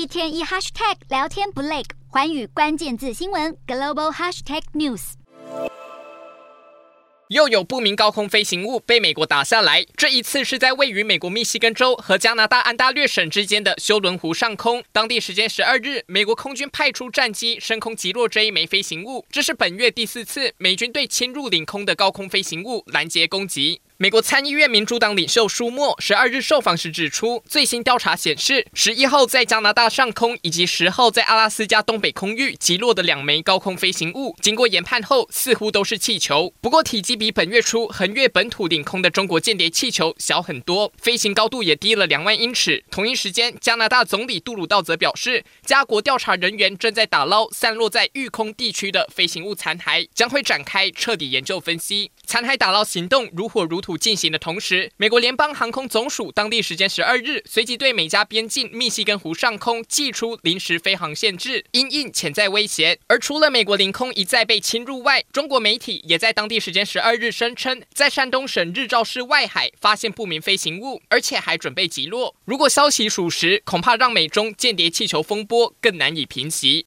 一天一 hashtag 聊天不累，寰宇关键字新闻 global hashtag news。又有不明高空飞行物被美国打下来，这一次是在位于美国密西根州和加拿大安大略省之间的休伦湖上空。当地时间十二日，美国空军派出战机升空击落这一枚飞行物，这是本月第四次美军对侵入领空的高空飞行物拦截攻击。美国参议院民主党领袖舒默十二日受访时指出，最新调查显示，十一号在加拿大上空以及十号在阿拉斯加东北空域击落的两枚高空飞行物，经过研判后，似乎都是气球。不过，体积比本月初横越本土领空的中国间谍气球小很多，飞行高度也低了两万英尺。同一时间，加拿大总理杜鲁道则表示，加国调查人员正在打捞散落在育空地区的飞行物残骸，将会展开彻底研究分析。残骸打捞行动如火如荼进行的同时，美国联邦航空总署当地时间十二日随即对美加边境密西根湖上空祭出临时飞航限制，因应潜在威胁。而除了美国领空一再被侵入外，中国媒体也在当地时间十二日声称，在山东省日照市外海发现不明飞行物，而且还准备击落。如果消息属实，恐怕让美中间谍气球风波更难以平息。